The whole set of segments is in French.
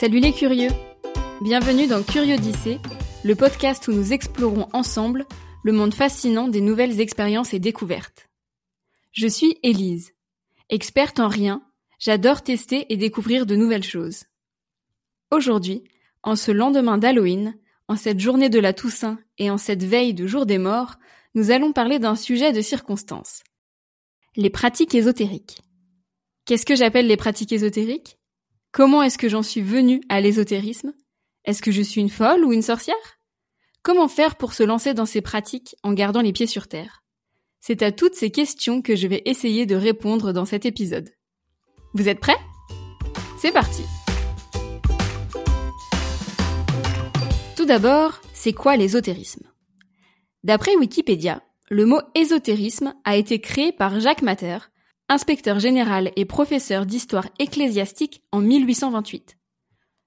Salut les curieux Bienvenue dans Curiodyssée, le podcast où nous explorons ensemble le monde fascinant des nouvelles expériences et découvertes. Je suis Élise. Experte en rien, j'adore tester et découvrir de nouvelles choses. Aujourd'hui, en ce lendemain d'Halloween, en cette journée de la Toussaint et en cette veille de jour des morts, nous allons parler d'un sujet de circonstance. Les pratiques ésotériques. Qu'est-ce que j'appelle les pratiques ésotériques? Comment est-ce que j'en suis venue à l'ésotérisme? Est-ce que je suis une folle ou une sorcière? Comment faire pour se lancer dans ces pratiques en gardant les pieds sur terre? C'est à toutes ces questions que je vais essayer de répondre dans cet épisode. Vous êtes prêts? C'est parti! Tout d'abord, c'est quoi l'ésotérisme? D'après Wikipédia, le mot ésotérisme a été créé par Jacques Matter, inspecteur général et professeur d'histoire ecclésiastique en 1828.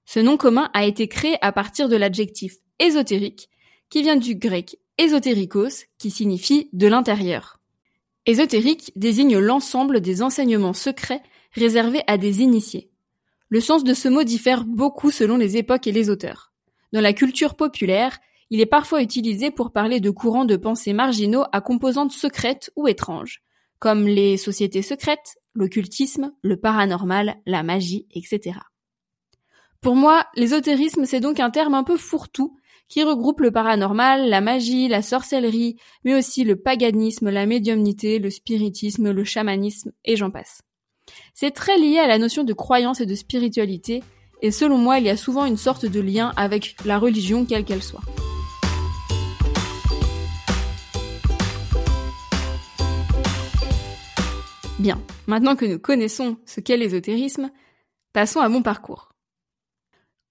Ce nom commun a été créé à partir de l'adjectif ésotérique, qui vient du grec ésotérikos, qui signifie de l'intérieur. Ésotérique désigne l'ensemble des enseignements secrets réservés à des initiés. Le sens de ce mot diffère beaucoup selon les époques et les auteurs. Dans la culture populaire, il est parfois utilisé pour parler de courants de pensée marginaux à composantes secrètes ou étranges, comme les sociétés secrètes, l'occultisme, le paranormal, la magie, etc. Pour moi, l'ésotérisme, c'est donc un terme un peu fourre-tout qui regroupe le paranormal, la magie, la sorcellerie, mais aussi le paganisme, la médiumnité, le spiritisme, le chamanisme, et j'en passe. C'est très lié à la notion de croyance et de spiritualité, et selon moi, il y a souvent une sorte de lien avec la religion, quelle qu'elle soit. Bien, maintenant que nous connaissons ce qu'est l'ésotérisme, passons à mon parcours.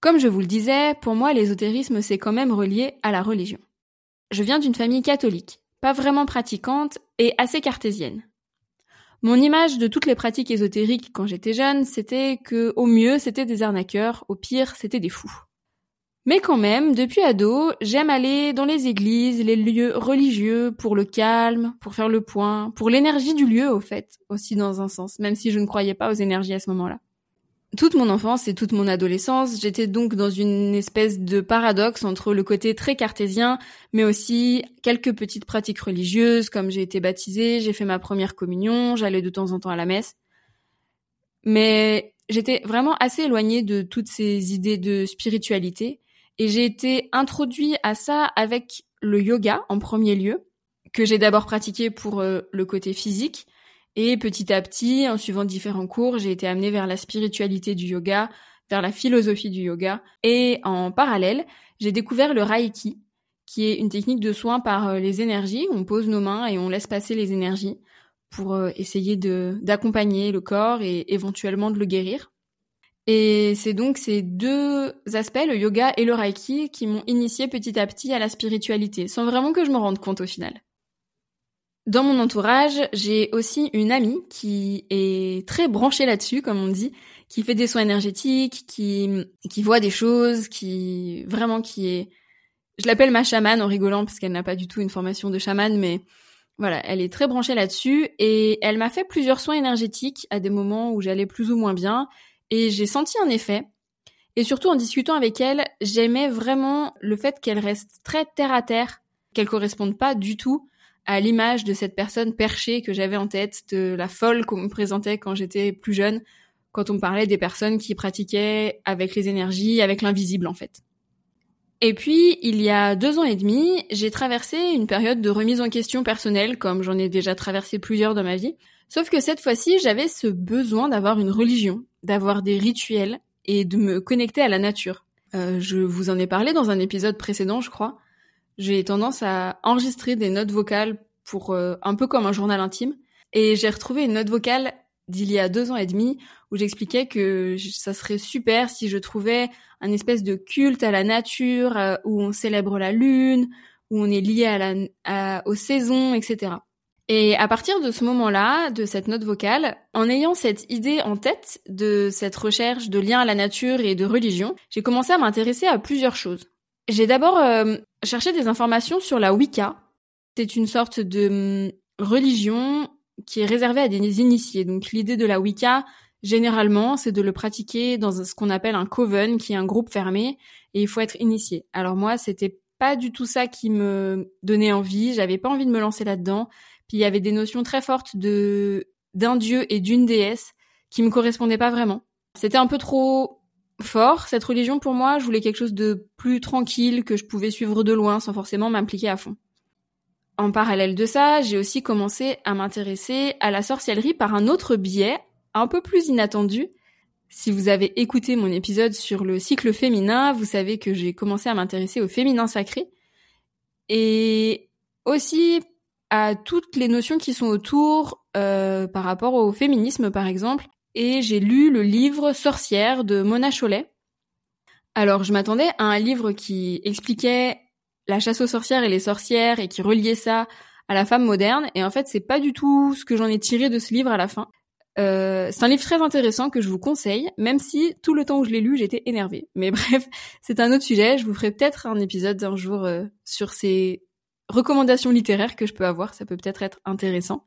Comme je vous le disais, pour moi l'ésotérisme c'est quand même relié à la religion. Je viens d'une famille catholique, pas vraiment pratiquante et assez cartésienne. Mon image de toutes les pratiques ésotériques quand j'étais jeune, c'était que au mieux c'était des arnaqueurs, au pire c'était des fous. Mais quand même, depuis ado, j'aime aller dans les églises, les lieux religieux, pour le calme, pour faire le point, pour l'énergie du lieu, au fait, aussi dans un sens, même si je ne croyais pas aux énergies à ce moment-là. Toute mon enfance et toute mon adolescence, j'étais donc dans une espèce de paradoxe entre le côté très cartésien, mais aussi quelques petites pratiques religieuses, comme j'ai été baptisée, j'ai fait ma première communion, j'allais de temps en temps à la messe. Mais j'étais vraiment assez éloignée de toutes ces idées de spiritualité, et j'ai été introduit à ça avec le yoga en premier lieu, que j'ai d'abord pratiqué pour euh, le côté physique. Et petit à petit, en suivant différents cours, j'ai été amenée vers la spiritualité du yoga, vers la philosophie du yoga. Et en parallèle, j'ai découvert le Reiki, qui est une technique de soin par euh, les énergies. On pose nos mains et on laisse passer les énergies pour euh, essayer d'accompagner le corps et éventuellement de le guérir. Et c'est donc ces deux aspects, le yoga et le reiki, qui m'ont initié petit à petit à la spiritualité, sans vraiment que je me rende compte au final. Dans mon entourage, j'ai aussi une amie qui est très branchée là-dessus, comme on dit, qui fait des soins énergétiques, qui, qui voit des choses, qui vraiment qui est, je l'appelle ma chamane en rigolant parce qu'elle n'a pas du tout une formation de chamane, mais voilà, elle est très branchée là-dessus et elle m'a fait plusieurs soins énergétiques à des moments où j'allais plus ou moins bien et j'ai senti un effet. Et surtout en discutant avec elle, j'aimais vraiment le fait qu'elle reste très terre à terre, qu'elle corresponde pas du tout à l'image de cette personne perchée que j'avais en tête, de la folle qu'on me présentait quand j'étais plus jeune, quand on me parlait des personnes qui pratiquaient avec les énergies, avec l'invisible en fait. Et puis, il y a deux ans et demi, j'ai traversé une période de remise en question personnelle, comme j'en ai déjà traversé plusieurs dans ma vie. Sauf que cette fois-ci, j'avais ce besoin d'avoir une religion, d'avoir des rituels et de me connecter à la nature. Euh, je vous en ai parlé dans un épisode précédent, je crois. J'ai tendance à enregistrer des notes vocales pour euh, un peu comme un journal intime. Et j'ai retrouvé une note vocale d'il y a deux ans et demi où j'expliquais que ça serait super si je trouvais un espèce de culte à la nature euh, où on célèbre la lune, où on est lié à la, aux saisons, etc. Et à partir de ce moment-là, de cette note vocale, en ayant cette idée en tête de cette recherche de lien à la nature et de religion, j'ai commencé à m'intéresser à plusieurs choses. J'ai d'abord euh, cherché des informations sur la Wicca. C'est une sorte de hum, religion qui est réservée à des initiés. Donc l'idée de la Wicca Généralement, c'est de le pratiquer dans ce qu'on appelle un coven, qui est un groupe fermé, et il faut être initié. Alors moi, c'était pas du tout ça qui me donnait envie. J'avais pas envie de me lancer là-dedans. Puis il y avait des notions très fortes de d'un dieu et d'une déesse qui me correspondaient pas vraiment. C'était un peu trop fort cette religion pour moi. Je voulais quelque chose de plus tranquille que je pouvais suivre de loin sans forcément m'impliquer à fond. En parallèle de ça, j'ai aussi commencé à m'intéresser à la sorcellerie par un autre biais, un peu plus inattendu. Si vous avez écouté mon épisode sur le cycle féminin, vous savez que j'ai commencé à m'intéresser au féminin sacré et aussi à toutes les notions qui sont autour euh, par rapport au féminisme par exemple. Et j'ai lu le livre Sorcière de Mona Chollet. Alors je m'attendais à un livre qui expliquait la chasse aux sorcières et les sorcières et qui reliait ça à la femme moderne. Et en fait, c'est pas du tout ce que j'en ai tiré de ce livre à la fin. Euh, c'est un livre très intéressant que je vous conseille, même si tout le temps où je l'ai lu, j'étais énervée. Mais bref, c'est un autre sujet. Je vous ferai peut-être un épisode un jour euh, sur ces recommandations littéraires que je peux avoir. Ça peut peut-être être intéressant.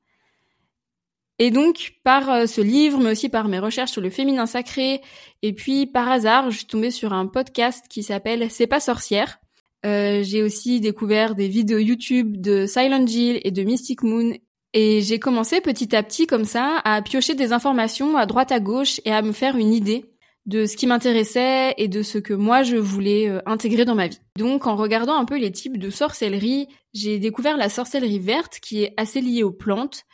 Et donc, par euh, ce livre, mais aussi par mes recherches sur le féminin sacré, et puis par hasard, je suis tombée sur un podcast qui s'appelle C'est pas sorcière. j'ai aussi découvert des vidéos YouTube de Silent Jill et de Mystic Moon et j'ai commencé petit à petit comme ça à piocher des informations à droite à gauche et à me faire une idée de ce qui m'intéressait et de ce que moi je voulais euh, intégrer dans ma vie. Donc en regardant un peu les types de sorcellerie, j'ai découvert la sorcellerie verte qui est assez liée aux plantes.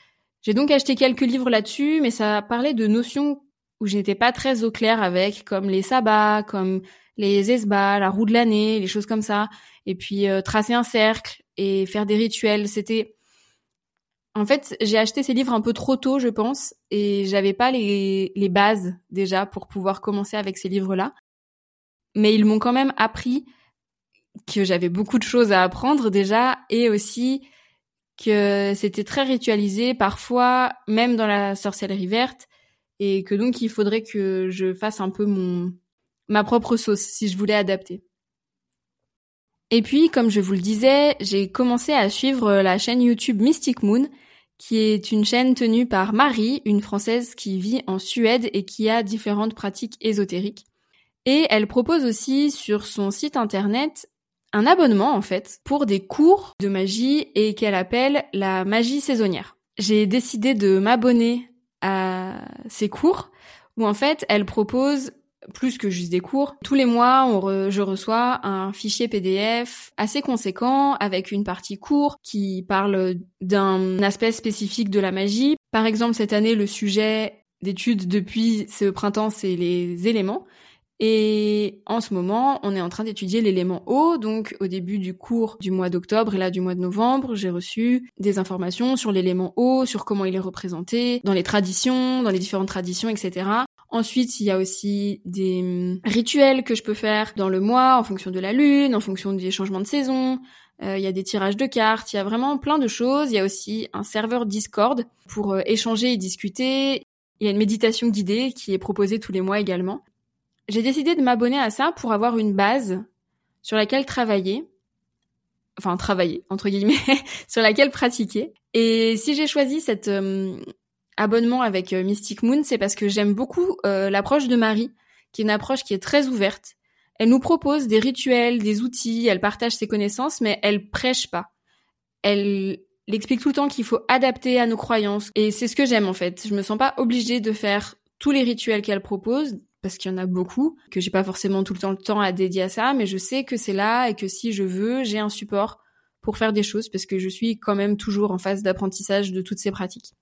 J'ai donc acheté quelques livres là-dessus, mais ça parlait de notions où je n'étais pas très au clair avec, comme les sabbats, comme les esbats, la roue de l'année, les choses comme ça. Et puis euh, tracer un cercle et faire des rituels, c'était en fait, j'ai acheté ces livres un peu trop tôt, je pense, et j'avais pas les, bases déjà pour pouvoir commencer avec ces livres-là. Mais ils m'ont quand même appris que j'avais beaucoup de choses à apprendre déjà, et aussi que c'était très ritualisé, parfois même dans la sorcellerie verte, et que donc il faudrait que je fasse un peu mon ma propre sauce si je voulais adapter. Et puis, comme je vous le disais, j'ai commencé à suivre la chaîne YouTube Mystic Moon, qui est une chaîne tenue par Marie, une Française qui vit en Suède et qui a différentes pratiques ésotériques. Et elle propose aussi sur son site internet un abonnement en fait pour des cours de magie et qu'elle appelle la magie saisonnière. J'ai décidé de m'abonner à ces cours où en fait elle propose plus que juste des cours. Tous les mois, je reçois un fichier PDF assez conséquent avec une partie cours qui parle d'un aspect spécifique de la magie. Par exemple, cette année, le sujet d'étude depuis ce printemps, c'est les éléments. Et en ce moment, on est en train d'étudier l'élément eau. Donc, au début du cours du mois d'octobre et là du mois de novembre, j'ai reçu des informations sur l'élément eau, sur comment il est représenté dans les traditions, dans les différentes traditions, etc. Ensuite, il y a aussi des hum, rituels que je peux faire dans le mois en fonction de la lune, en fonction des changements de saison. Euh, il y a des tirages de cartes, il y a vraiment plein de choses. Il y a aussi un serveur Discord pour euh, échanger et discuter. Il y a une méditation guidée qui est proposée tous les mois également. J'ai décidé de m'abonner à ça pour avoir une base sur laquelle travailler. Enfin, travailler, entre guillemets, sur laquelle pratiquer. Et si j'ai choisi cette, hum, abonnement avec euh, Mystic Moon, c'est parce que j'aime beaucoup euh, l'approche de Marie, qui est une approche qui est très ouverte. Elle nous propose des rituels, des outils, elle partage ses connaissances, mais elle prêche pas. Elle explique tout le temps qu'il faut adapter à nos croyances. Et c'est ce que j'aime en fait. Je me sens pas obligée de faire tous les rituels qu'elle propose, parce qu'il y en a beaucoup, que j'ai pas forcément tout le temps le temps à dédier à ça, mais je sais que c'est là et que si je veux, j'ai un support pour faire des choses, parce que je suis quand même toujours en phase d'apprentissage de toutes ces pratiques.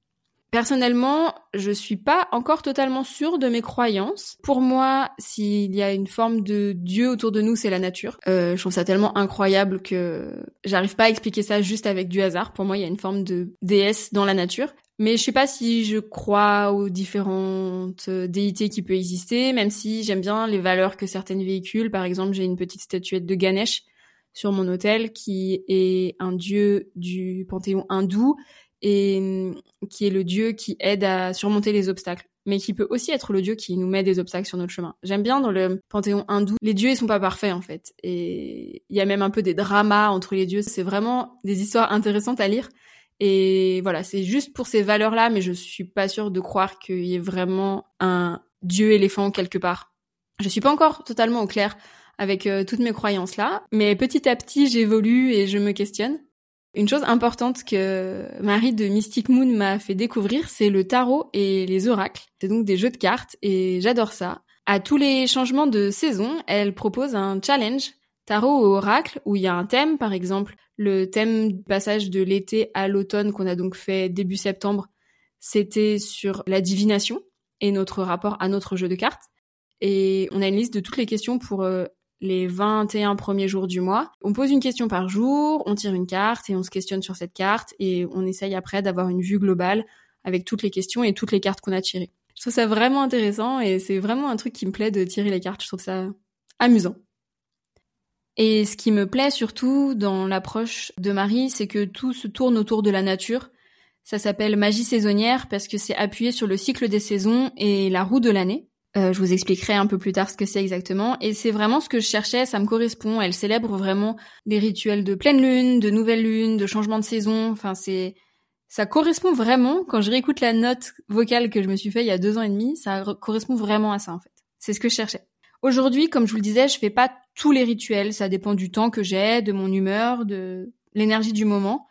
Personnellement, je suis pas encore totalement sûre de mes croyances. Pour moi, s'il y a une forme de Dieu autour de nous, c'est la nature. Euh, je trouve ça tellement incroyable que j'arrive pas à expliquer ça juste avec du hasard. Pour moi, il y a une forme de déesse dans la nature. Mais je sais pas si je crois aux différentes déités qui peuvent exister, même si j'aime bien les valeurs que certaines véhiculent. Par exemple, j'ai une petite statuette de Ganesh sur mon hôtel qui est un dieu du panthéon hindou et mm, qui est le dieu qui aide à surmonter les obstacles, mais qui peut aussi être le dieu qui nous met des obstacles sur notre chemin. J'aime bien dans le panthéon hindou, les dieux ils sont pas parfaits en fait, et il y a même un peu des dramas entre les dieux. C'est vraiment des histoires intéressantes à lire. Et voilà, c'est juste pour ces valeurs-là, mais je suis pas sûre de croire qu'il y ait vraiment un dieu éléphant quelque part. Je suis pas encore totalement au clair avec euh, toutes mes croyances là, mais petit à petit j'évolue et je me questionne. Une chose importante que Marie de Mystic Moon m'a fait découvrir, c'est le tarot et les oracles. C'est donc des jeux de cartes et j'adore ça. À tous les changements de saison, elle propose un challenge tarot ou oracle où il y a un thème, par exemple le thème du passage de l'été à l'automne qu'on a donc fait début septembre, c'était sur la divination et notre rapport à notre jeu de cartes. Et on a une liste de toutes les questions pour euh, les 21 premiers jours du mois. On pose une question par jour, on tire une carte et on se questionne sur cette carte et on essaye après d'avoir une vue globale avec toutes les questions et toutes les cartes qu'on a tirées. Je trouve ça vraiment intéressant et c'est vraiment un truc qui me plaît de tirer les cartes. Je trouve ça amusant. Et ce qui me plaît surtout dans l'approche de Marie, c'est que tout se tourne autour de la nature. Ça s'appelle magie saisonnière parce que c'est appuyé sur le cycle des saisons et la roue de l'année. Euh, je vous expliquerai un peu plus tard ce que c'est exactement. Et c'est vraiment ce que je cherchais, ça me correspond. Elle célèbre vraiment les rituels de pleine lune, de nouvelle lune, de changement de saison. Enfin, c'est ça correspond vraiment. Quand je réécoute la note vocale que je me suis fait il y a deux ans et demi, ça correspond vraiment à ça en fait. C'est ce que je cherchais. Aujourd'hui, comme je vous le disais, je fais pas tous les rituels. Ça dépend du temps que j'ai, de mon humeur, de l'énergie du moment.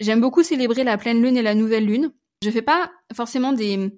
J'aime beaucoup célébrer la pleine lune et la nouvelle lune. Je fais pas forcément des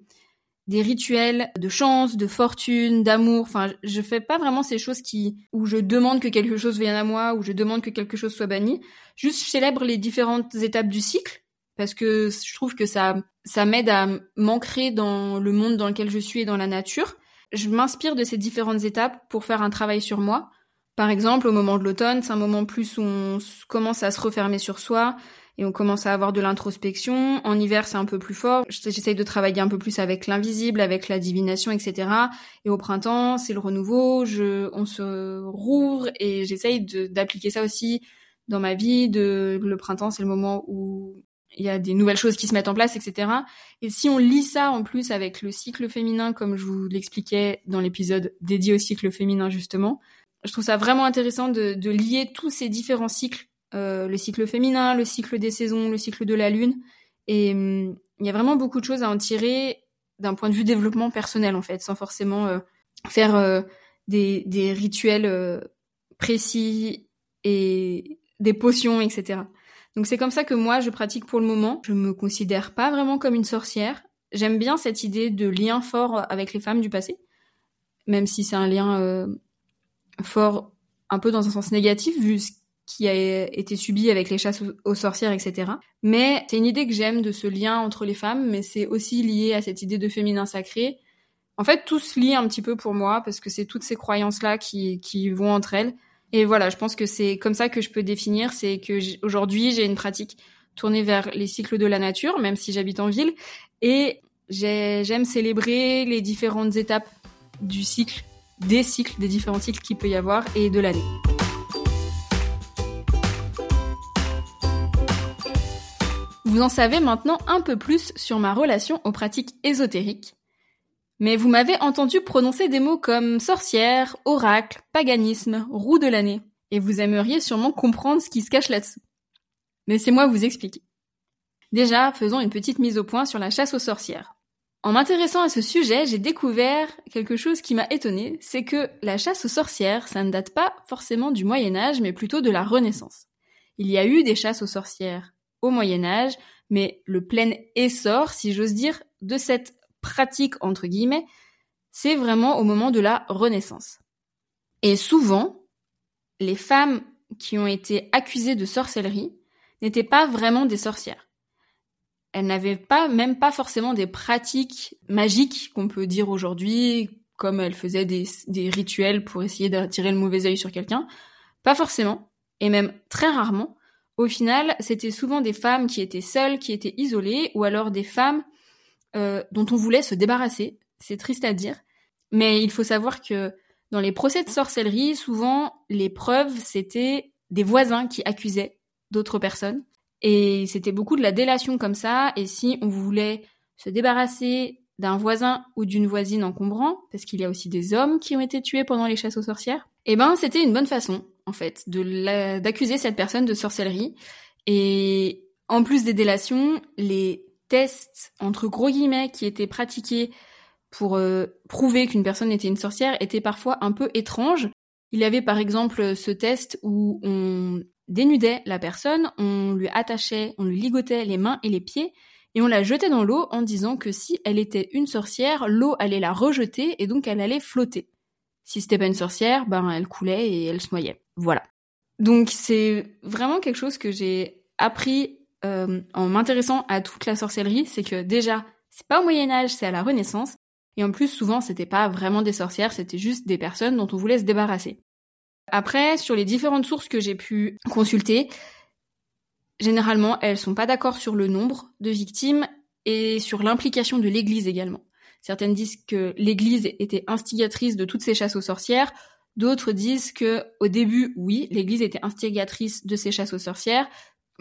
des rituels de chance, de fortune, d'amour. Enfin, je fais pas vraiment ces choses qui où je demande que quelque chose vienne à moi, où je demande que quelque chose soit banni. Juste, je célèbre les différentes étapes du cycle parce que je trouve que ça ça m'aide à m'ancrer dans le monde dans lequel je suis et dans la nature. Je m'inspire de ces différentes étapes pour faire un travail sur moi. Par exemple, au moment de l'automne, c'est un moment plus où on commence à se refermer sur soi, et on commence à avoir de l'introspection. En hiver, c'est un peu plus fort. J'essaye de travailler un peu plus avec l'invisible, avec la divination, etc. Et au printemps, c'est le renouveau. Je, on se rouvre et j'essaye d'appliquer ça aussi dans ma vie. Le printemps, c'est le moment où il y a des nouvelles choses qui se mettent en place, etc. Et si on lit ça en plus avec le cycle féminin, comme je vous l'expliquais dans l'épisode dédié au cycle féminin justement, je trouve ça vraiment intéressant de lier tous ces différents cycles euh, le cycle féminin, le cycle des saisons, le cycle de la lune. Et hum, il y a vraiment beaucoup de choses à en tirer d'un point de vue développement personnel en fait, sans forcément euh, faire euh, des, des, rituels précis et des potions, etc. Donc c'est comme ça que moi je pratique pour le moment. Je me considère pas vraiment comme une sorcière. J'aime bien cette idée de lien fort avec les femmes du passé, même si c'est un lien fort un peu dans un sens négatif vu ce qui a été subi avec les chasses aux sorcières, etc. Mais c'est une idée que j'aime de ce lien entre les femmes, mais c'est aussi lié à cette idée de féminin sacré. En fait, tout se lie un petit peu pour moi, parce que c'est toutes ces croyances-là qui, qui vont entre elles. Et voilà, je pense que c'est comme ça que je peux définir, c'est que aujourd'hui, j'ai une pratique tournée vers les cycles de la nature, même si j'habite en ville, et j'aime célébrer les différentes étapes du cycle, des cycles, des différents cycles qu'il peut y avoir, et de l'année. Vous en savez maintenant un peu plus sur ma relation aux pratiques ésotériques. Mais vous m'avez entendu prononcer des mots comme sorcière, oracle, paganisme, roue de l'année, et vous aimeriez sûrement comprendre ce qui se cache là-dessous. Laissez-moi vous expliquer. Déjà, faisons une petite mise au point sur la chasse aux sorcières. En m'intéressant à ce sujet, j'ai découvert quelque chose qui m'a étonné, c'est que la chasse aux sorcières, ça ne date pas forcément du Moyen Âge, mais plutôt de la Renaissance. Il y a eu des chasses aux sorcières au Moyen Âge, mais le plein essor, si j'ose dire, de cette pratique, entre guillemets, c'est vraiment au moment de la Renaissance. Et souvent, les femmes qui ont été accusées de sorcellerie n'étaient pas vraiment des sorcières. Elles n'avaient pas, même pas forcément des pratiques magiques qu'on peut dire aujourd'hui, comme elles faisaient des, rituels pour essayer d'attirer le mauvais œil sur quelqu'un. Pas forcément, et même très rarement, au final, c'était souvent des femmes qui étaient seules, qui étaient isolées, ou alors des femmes euh, dont on voulait se débarrasser. C'est triste à dire, mais il faut savoir que dans les procès de sorcellerie, souvent les preuves c'était des voisins qui accusaient d'autres personnes, et c'était beaucoup de la délation comme ça. Et si on voulait se débarrasser d'un voisin ou d'une voisine encombrant, parce qu'il y a aussi des hommes qui ont été tués pendant les chasses aux sorcières, eh ben c'était une bonne façon en fait, d'accuser cette personne de sorcellerie. Et En plus des délations, les tests entre gros guillemets qui étaient pratiqués pour euh, prouver qu'une personne était une sorcière étaient parfois un peu étranges. Il y avait par exemple ce test où on dénudait la personne, on lui attachait, on lui ligotait les mains et les pieds et on la jetait dans l'eau en disant que si elle était une sorcière, l'eau allait la rejeter et donc elle allait flotter. Si c'était pas une sorcière, ben elle coulait et elle se noyait. Voilà. Donc c'est vraiment quelque chose que j'ai appris euh, en m'intéressant à toute la sorcellerie, c'est que déjà, c'est pas au Moyen Âge, c'est à la Renaissance, et en plus souvent c'était pas vraiment des sorcières, c'était juste des personnes dont on voulait se débarrasser. Après, sur les différentes sources que j'ai pu consulter, généralement elles sont pas d'accord sur le nombre de victimes et sur l'implication de l'Église également. Certaines disent que l'Église était instigatrice de toutes ces chasses aux sorcières, d'autres disent que au début, oui, l'Église était instigatrice de ces chasses aux sorcières,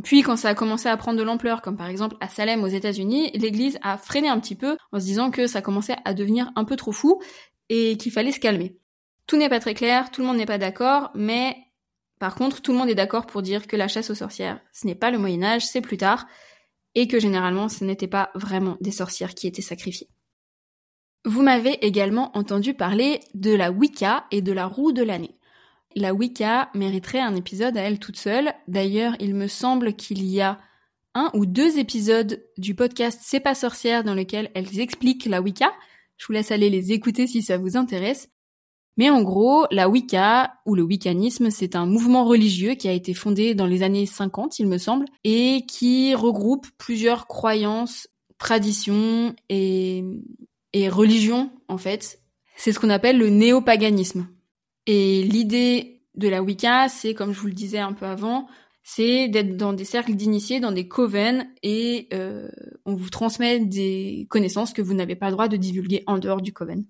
puis quand ça a commencé à prendre de l'ampleur, comme par exemple à Salem aux États-Unis, l'Église a freiné un petit peu en se disant que ça commençait à devenir un peu trop fou et qu'il fallait se calmer. Tout n'est pas très clair, tout le monde n'est pas d'accord, mais par contre, tout le monde est d'accord pour dire que la chasse aux sorcières, ce n'est pas le Moyen Âge, c'est plus tard, et que généralement ce n'était pas vraiment des sorcières qui étaient sacrifiées. Vous m'avez également entendu parler de la Wicca et de la roue de l'année. La Wicca mériterait un épisode à elle toute seule. D'ailleurs, il me semble qu'il y a un ou deux épisodes du podcast C'est pas sorcière dans lequel elles expliquent la Wicca. Je vous laisse aller les écouter si ça vous intéresse. Mais en gros, la Wicca ou le wiccanisme, c'est un mouvement religieux qui a été fondé dans les années 50, il me semble, et qui regroupe plusieurs croyances, traditions et, et religions, en fait. C'est ce qu'on appelle le néopaganisme. Et l'idée de la Wicca, c'est, comme je vous le disais un peu avant, c'est d'être dans des cercles d'initiés, dans des coven, et euh, on vous transmet des connaissances que vous n'avez pas le droit de divulguer en dehors du coven.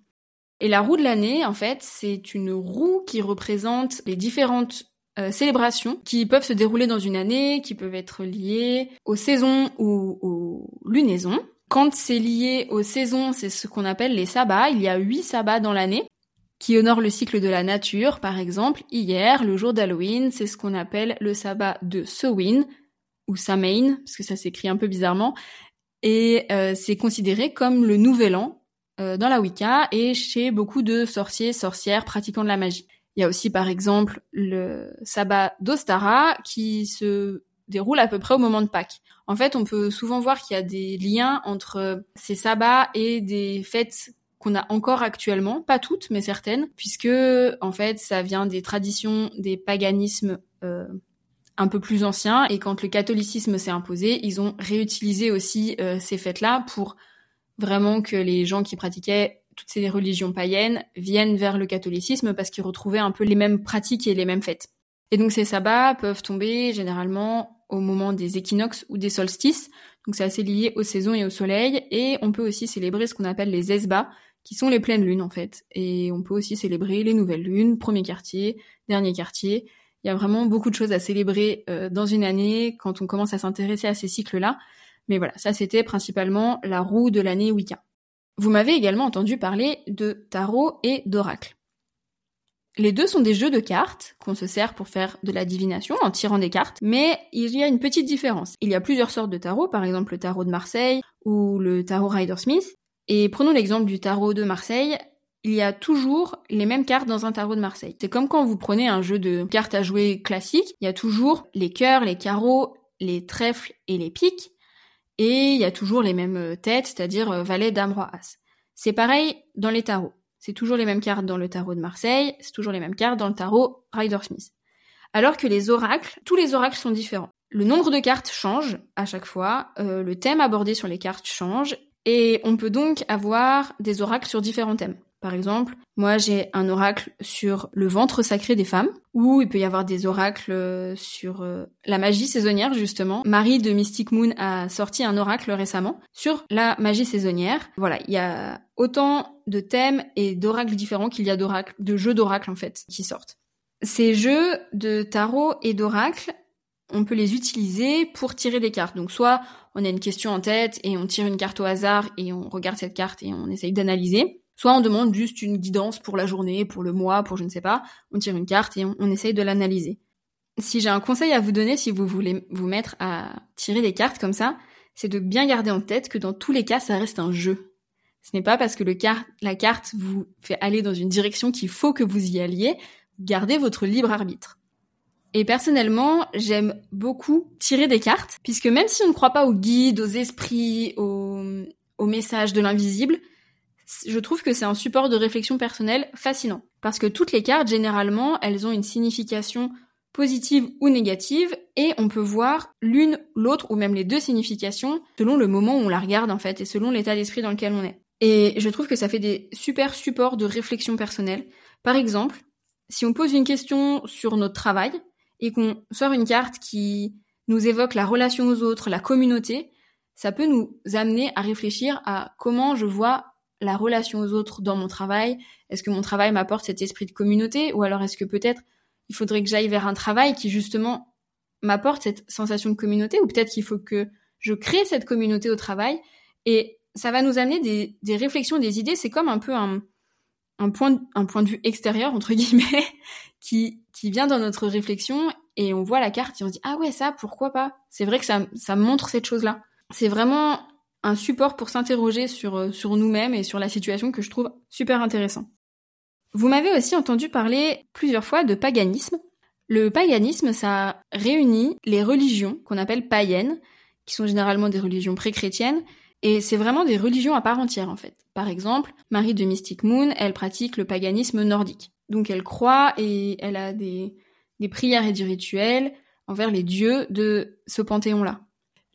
Et la roue de l'année, en fait, c'est une roue qui représente les différentes euh, célébrations qui peuvent se dérouler dans une année, qui peuvent être liées aux saisons ou aux lunaisons. Quand c'est lié aux saisons, c'est ce qu'on appelle les sabbats. Il y a huit sabbats dans l'année qui honore le cycle de la nature. Par exemple, hier, le jour d'Halloween, c'est ce qu'on appelle le sabbat de Samhain, ou Samhain, parce que ça s'écrit un peu bizarrement, et euh, c'est considéré comme le nouvel an euh, dans la Wicca et chez beaucoup de sorciers, sorcières pratiquant de la magie. Il y a aussi par exemple le sabbat d'Ostara qui se déroule à peu près au moment de Pâques. En fait, on peut souvent voir qu'il y a des liens entre ces sabbats et des fêtes qu'on a encore actuellement, pas toutes, mais certaines, puisque en fait ça vient des traditions, des paganismes euh, un peu plus anciens, et quand le catholicisme s'est imposé, ils ont réutilisé aussi euh, ces fêtes-là pour vraiment que les gens qui pratiquaient toutes ces religions païennes viennent vers le catholicisme parce qu'ils retrouvaient un peu les mêmes pratiques et les mêmes fêtes. Et donc ces sabbats peuvent tomber généralement au moment des équinoxes ou des solstices, donc c'est assez lié aux saisons et au soleil, et on peut aussi célébrer ce qu'on appelle les esbats, qui sont les pleines lunes en fait. Et on peut aussi célébrer les nouvelles lunes, premier quartier, dernier quartier. Il y a vraiment beaucoup de choses à célébrer euh, dans une année quand on commence à s'intéresser à ces cycles-là. Mais voilà, ça c'était principalement la roue de l'année Wicca. Vous m'avez également entendu parler de tarot et d'oracle. Les deux sont des jeux de cartes qu'on se sert pour faire de la divination en tirant des cartes, mais il y a une petite différence. Il y a plusieurs sortes de tarot, par exemple le tarot de Marseille ou le tarot Rider-Smith, et prenons l'exemple du tarot de Marseille. Il y a toujours les mêmes cartes dans un tarot de Marseille. C'est comme quand vous prenez un jeu de cartes à jouer classique, il y a toujours les cœurs, les carreaux, les trèfles et les piques, et il y a toujours les mêmes têtes, c'est-à-dire euh, valet, dame, roi, as. C'est pareil dans les tarots. C'est toujours les mêmes cartes dans le tarot de Marseille, c'est toujours les mêmes cartes dans le tarot Rider-Smith. Alors que les oracles, tous les oracles sont différents. Le nombre de cartes change à chaque fois, euh, le thème abordé sur les cartes change, et on peut donc avoir des oracles sur différents thèmes. Par exemple, moi j'ai un oracle sur le ventre sacré des femmes, ou il peut y avoir des oracles euh, sur euh, la magie saisonnière justement. Marie de Mystic Moon a sorti un oracle récemment sur la magie saisonnière. Voilà, il y a autant de thèmes et d'oracles différents qu'il y a d'oracles, de jeux d'oracles en fait, qui sortent. Ces jeux de tarot et d'oracle, on peut les utiliser pour tirer des cartes. Donc soit on a une question en tête et on tire une carte au hasard et on regarde cette carte et on essaye d'analyser. Soit on demande juste une guidance pour la journée, pour le mois, pour je ne sais pas. On tire une carte et on, essaye de l'analyser. si j'ai un conseil à vous donner, si vous voulez vous mettre à tirer des cartes comme ça, c'est de bien garder en tête que dans tous les cas, ça reste un jeu. Ce n'est pas parce que le la carte vous fait aller dans une direction qu'il faut que vous y alliez. Gardez votre libre arbitre. Et personnellement, j'aime beaucoup tirer des cartes, puisque même si on ne croit pas aux guides, aux esprits, aux messages de l'invisible, je trouve que c'est un support de réflexion personnelle fascinant. Parce que toutes les cartes, généralement, elles ont une signification positive ou négative, et on peut voir l'une, l'autre, ou même les deux significations selon le moment où on la regarde en fait, et selon l'état d'esprit dans lequel on est. Et je trouve que ça fait des super supports de réflexion personnelle. Par exemple, si on pose une question sur notre travail, et qu'on sort une carte qui nous évoque la relation aux autres, la communauté, ça peut nous amener à réfléchir à comment je vois la relation aux autres dans mon travail? Est-ce que mon travail m'apporte cet esprit de communauté? Ou alors est-ce que peut-être il faudrait que j'aille vers un travail qui justement m'apporte cette sensation de communauté? Ou peut-être qu'il faut que je crée cette communauté au travail? Et ça va nous amener des, réflexions, des idées. C'est comme un peu un, point, de vue extérieur, entre guillemets, qui, vient dans notre réflexion et on voit la carte et on se dit, ah ouais, ça, pourquoi pas? C'est vrai que ça, ça montre cette chose-là. C'est vraiment un support pour s'interroger sur, euh, sur nous-mêmes et sur la situation que je trouve super intéressant. Vous m'avez aussi entendu parler plusieurs fois de paganisme. Le paganisme, ça réunit les religions qu'on appelle païennes, qui sont généralement des religions pré-chrétiennes, et c'est vraiment des religions à part entière en fait. Par exemple, Marie de Mystic Moon, elle pratique le paganisme nordique. Donc elle croit et elle a des, des prières et des rituels envers les dieux de ce panthéon-là.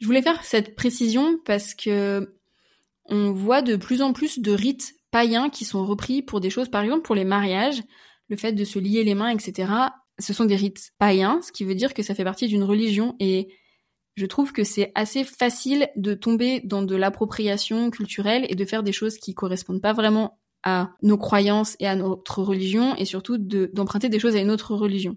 Je voulais faire cette précision parce que on voit de plus en plus de rites païens qui sont repris pour des choses, par exemple pour les mariages, le fait de se lier les mains, etc. Ce sont des rites païens, ce qui veut dire que ça fait partie d'une religion et je trouve que c'est assez facile de tomber dans de l'appropriation culturelle et de faire des choses qui correspondent pas vraiment à nos croyances et à notre religion et surtout d'emprunter des choses à une autre religion.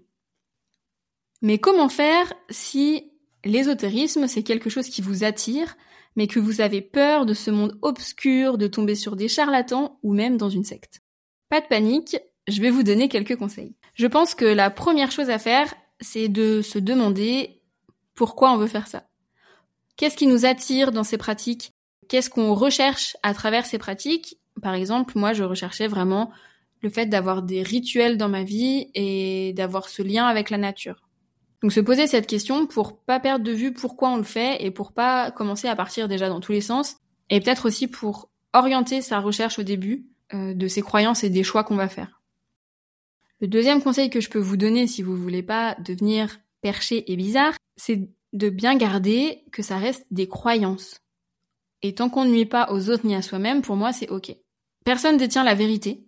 Mais comment faire si l'ésotérisme c'est quelque chose qui vous attire mais que vous avez peur de ce monde obscur, de tomber sur des charlatans ou même dans une secte Pas de panique, je vais vous donner quelques conseils. Je pense que la première chose à faire, c'est de se demander pourquoi on veut faire ça. Qu'est-ce qui nous attire dans ces pratiques? Qu'est-ce qu'on recherche à travers ces pratiques? Par exemple, moi, je recherchais vraiment le fait d'avoir des rituels dans ma vie et d'avoir ce lien avec la nature. Donc se poser cette question pour pas perdre de vue pourquoi on le fait et pour pas commencer à partir déjà dans tous les sens et peut-être aussi pour orienter sa recherche au début euh, de ses croyances et des choix qu'on va faire. Le deuxième conseil que je peux vous donner si vous voulez pas devenir perché et bizarre, c'est de bien garder que ça reste des croyances. Et tant qu'on ne nuit pas aux autres ni à soi-même, pour moi, c'est ok. Personne détient la vérité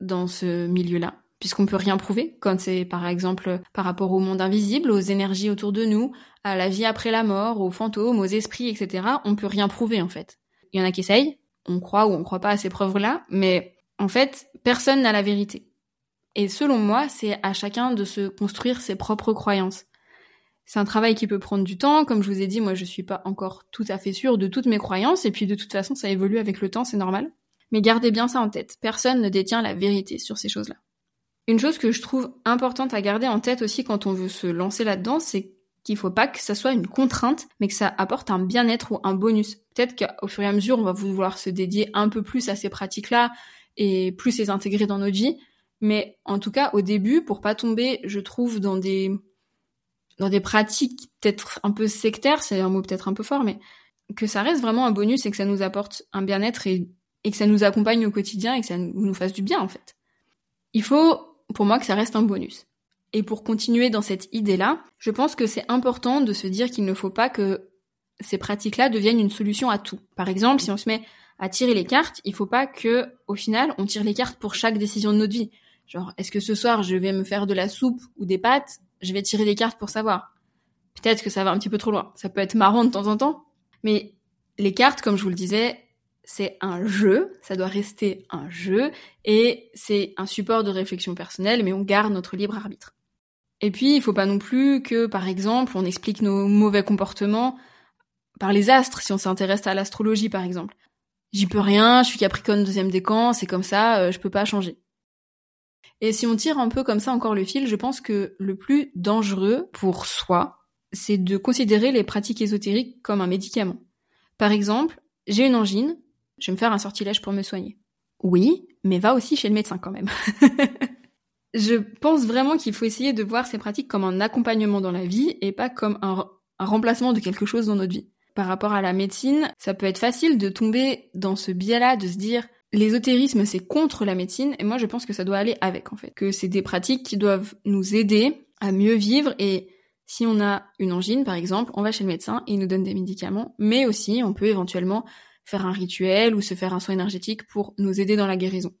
dans ce milieu-là, puisqu'on peut rien prouver, quand c'est par exemple par rapport au monde invisible, aux énergies autour de nous, à la vie après la mort, aux fantômes, aux esprits, etc. On peut rien prouver en fait. Il y en a qui essayent, on croit ou on croit pas à ces preuves-là, mais en fait, personne n'a la vérité. Et selon moi, c'est à chacun de se construire ses propres croyances. C'est un travail qui peut prendre du temps. Comme je vous ai dit, moi, je suis pas encore tout à fait sûre de toutes mes croyances. Et puis, de toute façon, ça évolue avec le temps, c'est normal. Mais gardez bien ça en tête. Personne ne détient la vérité sur ces choses-là. Une chose que je trouve importante à garder en tête aussi quand on veut se lancer là-dedans, c'est qu'il faut pas que ça soit une contrainte, mais que ça apporte un bien-être ou un bonus. Peut-être qu'au fur et à mesure, on va vouloir se dédier un peu plus à ces pratiques-là et plus les intégrer dans notre vie. Mais en tout cas, au début, pour pas tomber, je trouve, dans des dans des pratiques peut-être un peu sectaires, c'est un mot peut-être un peu fort, mais que ça reste vraiment un bonus et que ça nous apporte un bien-être et, que ça nous accompagne au quotidien et que ça nous fasse du bien en fait. Il faut, pour moi, que ça reste un bonus. Et pour continuer dans cette idée-là, je pense que c'est important de se dire qu'il ne faut pas que ces pratiques-là deviennent une solution à tout. Par exemple, si on se met à tirer les cartes, il faut pas que, au final, on tire les cartes pour chaque décision de notre vie. Genre, est-ce que ce soir je vais me faire de la soupe ou des pâtes je vais tirer des cartes pour savoir. Peut-être que ça va un petit peu trop loin. Ça peut être marrant de temps en temps, mais les cartes, comme je vous le disais, c'est un jeu, ça doit rester un jeu, et c'est un support de réflexion personnelle, mais on garde notre libre arbitre. Et puis, il faut pas non plus que, par exemple, on explique nos mauvais comportements par les astres, si on s'intéresse à l'astrologie, par exemple. J'y peux rien, je suis Capricorne deuxième décan, c'est comme ça, euh, je peux pas changer. Et si on tire un peu comme ça encore le fil, je pense que le plus dangereux pour soi, c'est de considérer les pratiques ésotériques comme un médicament. Par exemple, j'ai une angine, je vais me faire un sortilège pour me soigner. Oui, mais va aussi chez le médecin quand même. je pense vraiment qu'il faut essayer de voir ces pratiques comme un accompagnement dans la vie et pas comme un, remplacement de quelque chose dans notre vie. Par rapport à la médecine, ça peut être facile de tomber dans ce biais-là, de se dire l'ésotérisme c'est contre la médecine et moi je pense que ça doit aller avec en fait. Que c'est des pratiques qui doivent nous aider à mieux vivre et si on a une angine par exemple, on va chez le médecin et il nous donne des médicaments, mais aussi on peut éventuellement faire un rituel ou se faire un soin énergétique pour nous aider dans la guérison.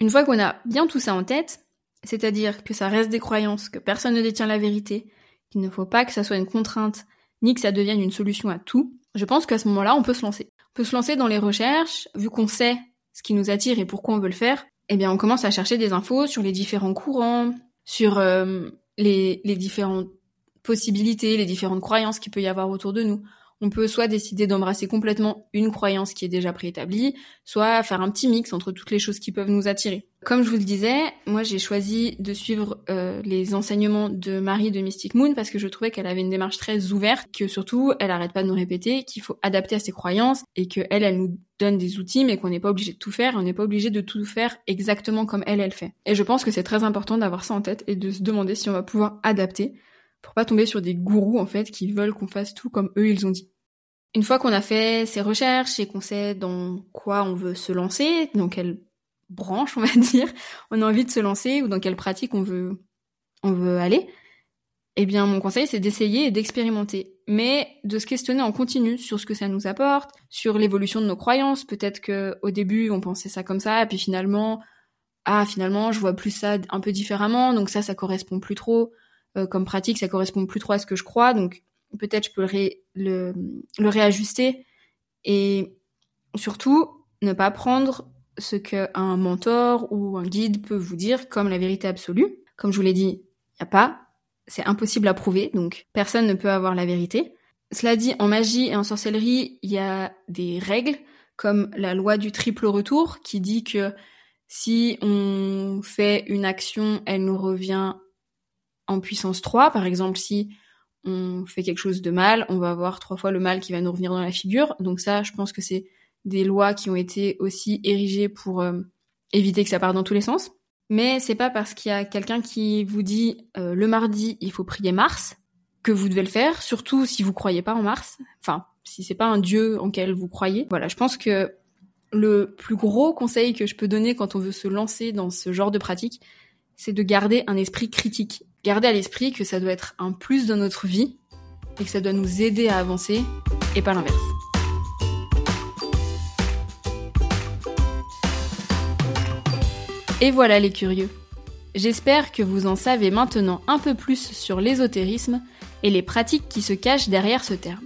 Une fois qu'on a bien tout ça en tête, c'est-à-dire que ça reste des croyances, que personne ne détient la vérité, qu'il ne faut pas que ça soit une contrainte, ni que ça devienne une solution à tout, je pense qu'à ce moment-là, on peut se lancer. On peut se lancer dans les recherches, vu qu'on sait ce qui nous attire et pourquoi on veut le faire, eh bien on commence à chercher des infos sur les différents courants, sur euh, les, les différentes possibilités, les différentes croyances qu'il peut y avoir autour de nous. On peut soit décider d'embrasser complètement une croyance qui est déjà préétablie, soit faire un petit mix entre toutes les choses qui peuvent nous attirer. Comme je vous le disais, moi j'ai choisi de suivre euh, les enseignements de Marie de Mystic Moon parce que je trouvais qu'elle avait une démarche très ouverte, que surtout elle arrête pas de nous répéter qu'il faut adapter à ses croyances et que elle, elle nous donne des outils mais qu'on n'est pas obligé de tout faire, on n'est pas obligé de tout faire exactement comme elle, elle fait. Et je pense que c'est très important d'avoir ça en tête et de se demander si on va pouvoir adapter pour pas tomber sur des gourous en fait qui veulent qu'on fasse tout comme eux ils ont dit. Une fois qu'on a fait ces recherches et qu'on sait dans quoi on veut se lancer, dans quelle branche on va dire, on a envie de se lancer ou dans quelle pratique on veut on veut aller, eh bien mon conseil c'est d'essayer et d'expérimenter, mais de se questionner en continu sur ce que ça nous apporte, sur l'évolution de nos croyances. Peut-être que au début on pensait ça comme ça, et puis finalement ah finalement je vois plus ça un peu différemment, donc ça ça correspond plus trop. Euh, comme pratique, ça correspond plus trop à ce que je crois, donc peut-être je peux le, le, réajuster et surtout ne pas prendre ce qu'un mentor ou un guide peut vous dire comme la vérité absolue. Comme je vous l'ai dit, il n'y a pas, c'est impossible à prouver, donc personne ne peut avoir la vérité. Cela dit, en magie et en sorcellerie, il y a des règles, comme la loi du triple retour, qui dit que si on fait une action, elle nous revient en puissance 3. Par exemple, si on fait quelque chose de mal, on va avoir trois fois le mal qui va nous revenir dans la figure. Donc ça, je pense que c'est des lois qui ont été aussi érigées pour euh, éviter que ça parte dans tous les sens. Mais c'est pas parce qu'il y a quelqu'un qui vous dit euh, le mardi il faut prier Mars que vous devez le faire, surtout si vous croyez pas en Mars. Enfin, si c'est pas un dieu en quel vous croyez. Voilà, je pense que le plus gros conseil que je peux donner quand on veut se lancer dans ce genre de pratique, c'est de garder un esprit critique. Garder à l'esprit que ça doit être un plus dans notre vie et que ça doit nous aider à avancer et pas l'inverse. Et voilà les curieux. J'espère que vous en savez maintenant un peu plus sur l'ésotérisme et les pratiques qui se cachent derrière ce terme.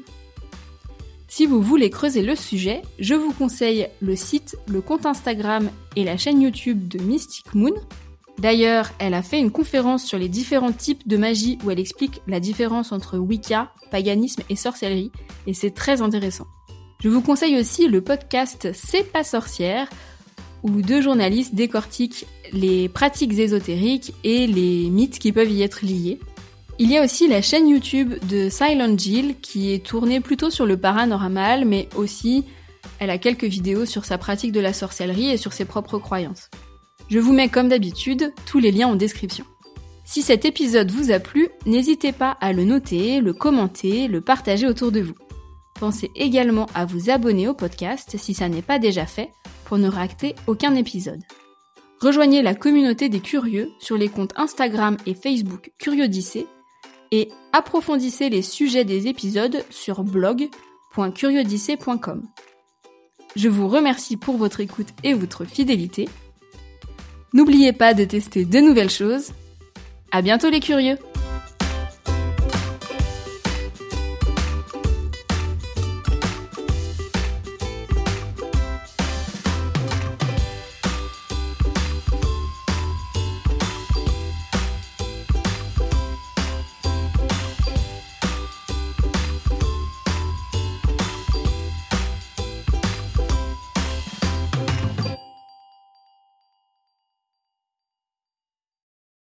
Si vous voulez creuser le sujet, je vous conseille le site, le compte Instagram et la chaîne YouTube de Mystic Moon, D'ailleurs, elle a fait une conférence sur les différents types de magie où elle explique la différence entre Wicca, paganisme et sorcellerie, et c'est très intéressant. Je vous conseille aussi le podcast C'est pas sorcière, où deux journalistes décortiquent les pratiques ésotériques et les mythes qui peuvent y être liés. Il y a aussi la chaîne YouTube de Silent Jill qui est tournée plutôt sur le paranormal, mais aussi elle a quelques vidéos sur sa pratique de la sorcellerie et sur ses propres croyances. Je vous mets comme d'habitude tous les liens en description. Si cet épisode vous a plu, n'hésitez pas à le noter, le commenter, le partager autour de vous. Pensez également à vous abonner au podcast si ça n'est pas déjà fait pour ne rater aucun épisode. Rejoignez la communauté des curieux sur les comptes Instagram et Facebook Curiodicée et approfondissez les sujets des épisodes sur blog.curiodicée.com. Je vous remercie pour votre écoute et votre fidélité N'oubliez pas de tester de nouvelles choses. À bientôt les curieux!